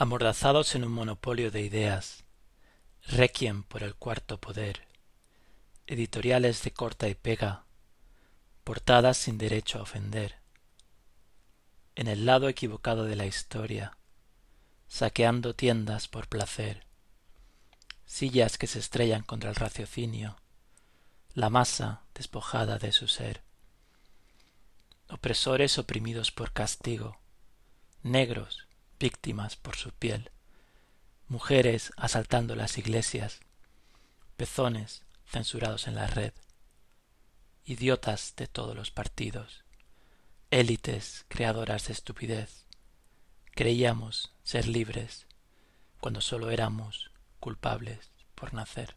amordazados en un monopolio de ideas, requiem por el cuarto poder, editoriales de corta y pega, portadas sin derecho a ofender, en el lado equivocado de la historia, saqueando tiendas por placer, sillas que se estrellan contra el raciocinio, la masa despojada de su ser, opresores oprimidos por castigo, negros víctimas por su piel, mujeres asaltando las iglesias, pezones censurados en la red, idiotas de todos los partidos, élites creadoras de estupidez. Creíamos ser libres cuando sólo éramos culpables por nacer.